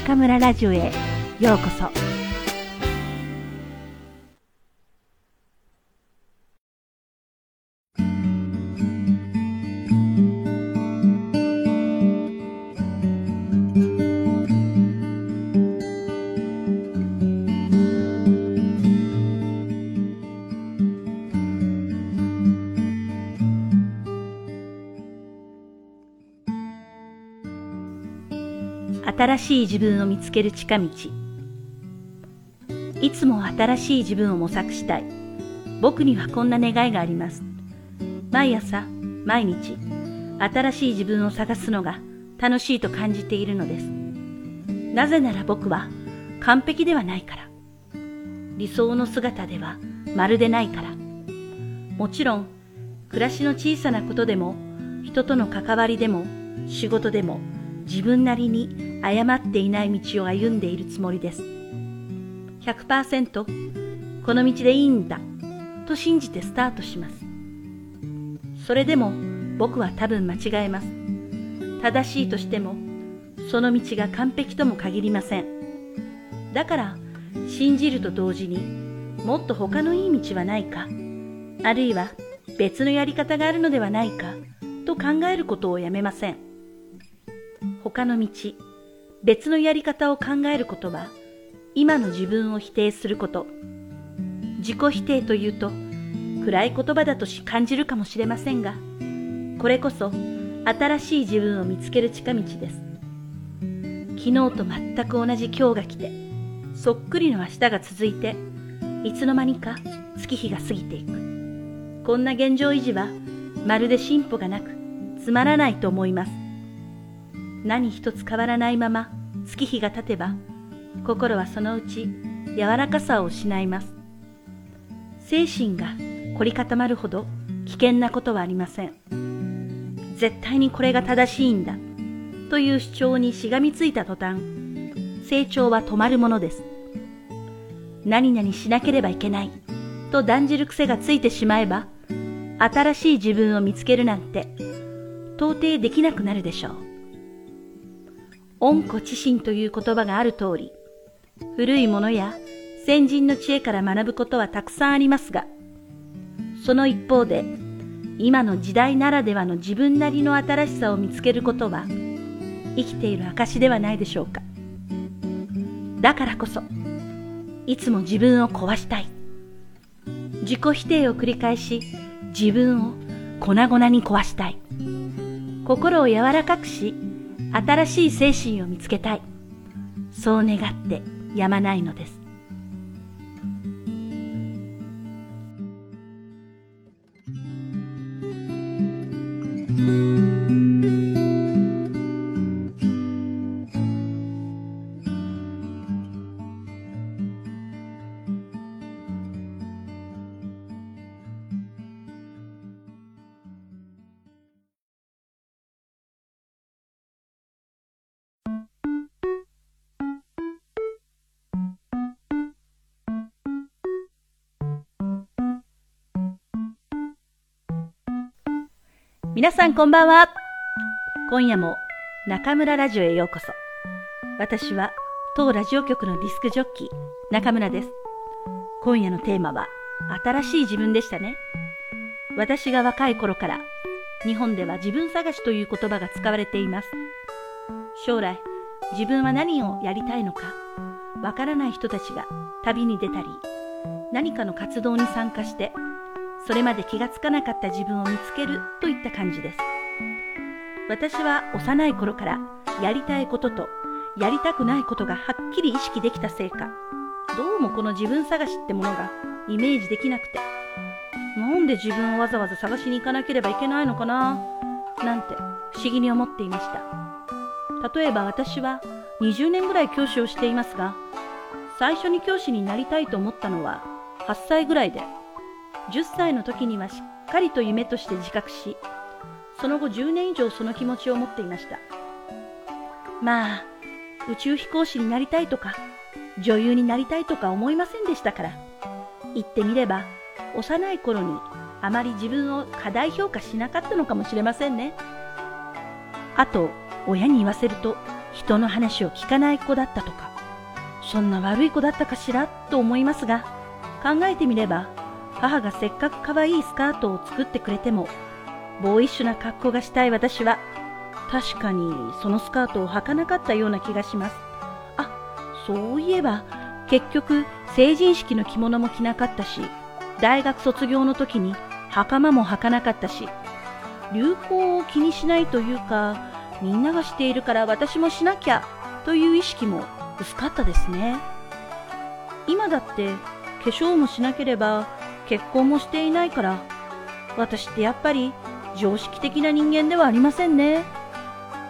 中村ラジオへようこそ。新しい自分を見つける近道。いつも新しい自分を模索したい。僕にはこんな願いがあります。毎朝毎日新しい自分を探すのが楽しいと感じているのです。なぜなら僕は完璧ではないから。理想の姿ではまるでないから。もちろん暮らしの小さなことでも人との関わりでも仕事でも自分なりに誤っていない道を歩んでいるつもりです。100%この道でいいんだと信じてスタートします。それでも僕は多分間違えます。正しいとしてもその道が完璧とも限りません。だから信じると同時にもっと他のいい道はないか、あるいは別のやり方があるのではないかと考えることをやめません。他の道、別のやり方を考えることは、今の自分を否定すること。自己否定というと、暗い言葉だとし感じるかもしれませんが、これこそ新しい自分を見つける近道です。昨日と全く同じ今日が来て、そっくりの明日が続いて、いつの間にか月日が過ぎていく。こんな現状維持は、まるで進歩がなく、つまらないと思います。何一つ変わらないまま月日が経てば心はそのうち柔らかさを失います。精神が凝り固まるほど危険なことはありません。絶対にこれが正しいんだ。という主張にしがみついた途端成長は止まるものです。何々しなければいけない。と断じる癖がついてしまえば新しい自分を見つけるなんて到底できなくなるでしょう。恩子知心という言葉がある通り、古いものや先人の知恵から学ぶことはたくさんありますが、その一方で、今の時代ならではの自分なりの新しさを見つけることは、生きている証ではないでしょうか。だからこそ、いつも自分を壊したい。自己否定を繰り返し、自分を粉々に壊したい。心を柔らかくし、新しい精神を見つけたい。そう願ってやまないのです。皆さんこんばんは。今夜も中村ラジオへようこそ。私は当ラジオ局のディスクジョッキー中村です。今夜のテーマは新しい自分でしたね。私が若い頃から日本では自分探しという言葉が使われています。将来自分は何をやりたいのかわからない人たちが旅に出たり何かの活動に参加してそれまで気がつかなかった自分を見つけるといった感じです。私は幼い頃からやりたいこととやりたくないことがはっきり意識できたせいか、どうもこの自分探しってものがイメージできなくて、なんで自分をわざわざ探しに行かなければいけないのかななんて不思議に思っていました。例えば私は20年ぐらい教師をしていますが、最初に教師になりたいと思ったのは8歳ぐらいで、10歳の時にはしっかりと夢として自覚し、その後10年以上その気持ちを持っていました。まあ、宇宙飛行士になりたいとか、女優になりたいとか思いませんでしたから。言ってみれば、幼い頃にあまり自分を過大評価しなかったのかもしれませんね。あと、親に言わせると、人の話を聞かない子だったとか、そんな悪い子だったかしらと思いますが、考えてみれば、母がせっかく可愛いスカートを作ってくれても、ボーイッシュな格好がしたい私は、確かにそのスカートを履かなかったような気がします。あ、そういえば、結局成人式の着物も着なかったし、大学卒業の時に袴も履かなかったし、流行を気にしないというか、みんながしているから私もしなきゃという意識も薄かったですね。今だって化粧もしなければ結婚もしていないから、私ってやっぱり常識的な人間ではありませんね。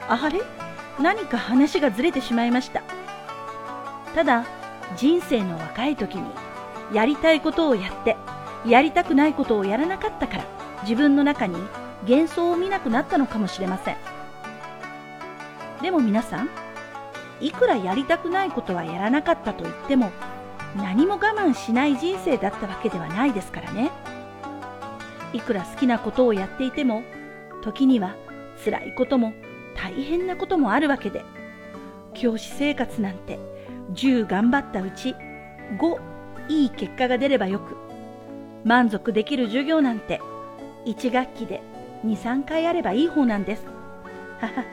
あれ？何か話がずれてしまいました。ただ、人生の若い時にやりたいことをやって、やりたくないことをやらなかったから、自分の中に幻想を見なくなったのかもしれません。でも皆さん、いくらやりたくないことはやらなかったと言っても、何も我慢しない人生だったわけではないですからね。いくら好きなことをやっていても、時には辛いことも大変なこともあるわけで、教師生活なんて10頑張ったうち5いい結果が出ればよく、満足できる授業なんて1学期で2、3回あればいい方なんです。ははは。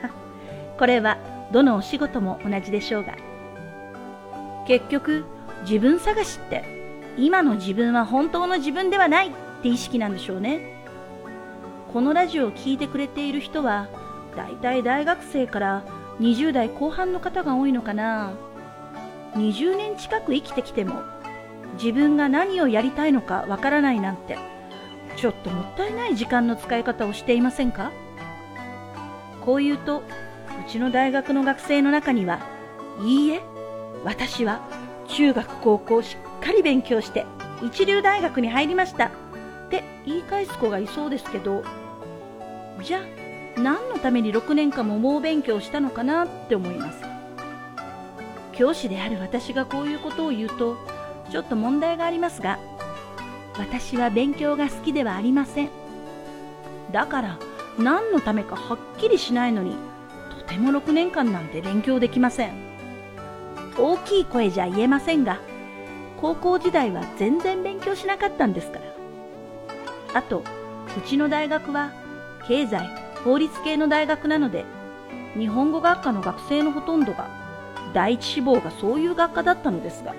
これはどのお仕事も同じでしょうが。結局、自分探しって今の自分は本当の自分ではないって意識なんでしょうね。このラジオを聴いてくれている人は、だいたい大学生から20代後半の方が多いのかな。20年近く生きてきても、自分が何をやりたいのかわからないなんて、ちょっともったいない時間の使い方をしていませんか？こう言うと、うちの大学の学生の中には、いいえ、私は中学高校しっかり勉強して一流大学に入りましたって言い返す子がいそうですけど、じゃあ何のために6年間も猛勉強したのかなって思います。教師である私がこういうことを言うと、ちょっと問題がありますが、私は勉強が好きではありません。だから何のためかはっきりしないのに、とても6年間なんて勉強できません。大きい声じゃ言えませんが、高校時代は全然勉強しなかったんですから。あと、うちの大学は経済、法律系の大学なので、日本語学科の学生のほとんどが第一志望がそういう学科だったのですが、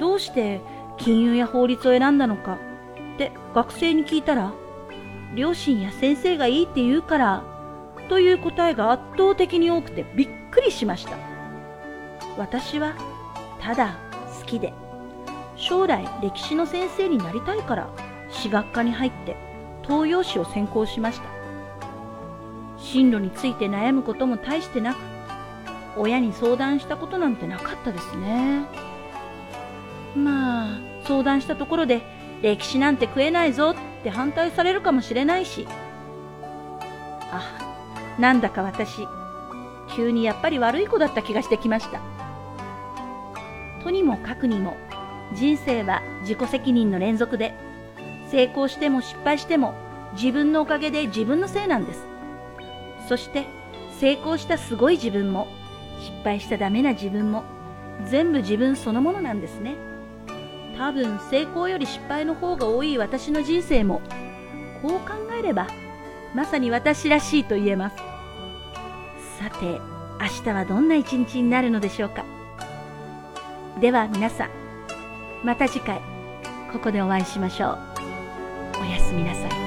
どうして金融や法律を選んだのかって学生に聞いたら、両親や先生がいいって言うからという答えが圧倒的に多くてびっくりしました。私はただ好きで将来歴史の先生になりたいから私学科に入って東洋史を専攻しました。進路について悩むことも大してなく、親に相談したことなんてなかったですね。まあ、相談したところで歴史なんて食えないぞって反対されるかもしれないし。あ、なんだか私、急にやっぱり悪い子だった気がしてきました。とにもかくにも、人生は自己責任の連続で、成功しても失敗しても自分のおかげで自分のせいなんです。そして成功したすごい自分も失敗したダメな自分も全部自分そのものなんですね。多分成功より失敗の方が多い私の人生もこう考えればまさに私らしいと言えます。さて明日はどんな一日になるのでしょうか？では皆さんまた次回ここでお会いしましょう。おやすみなさい。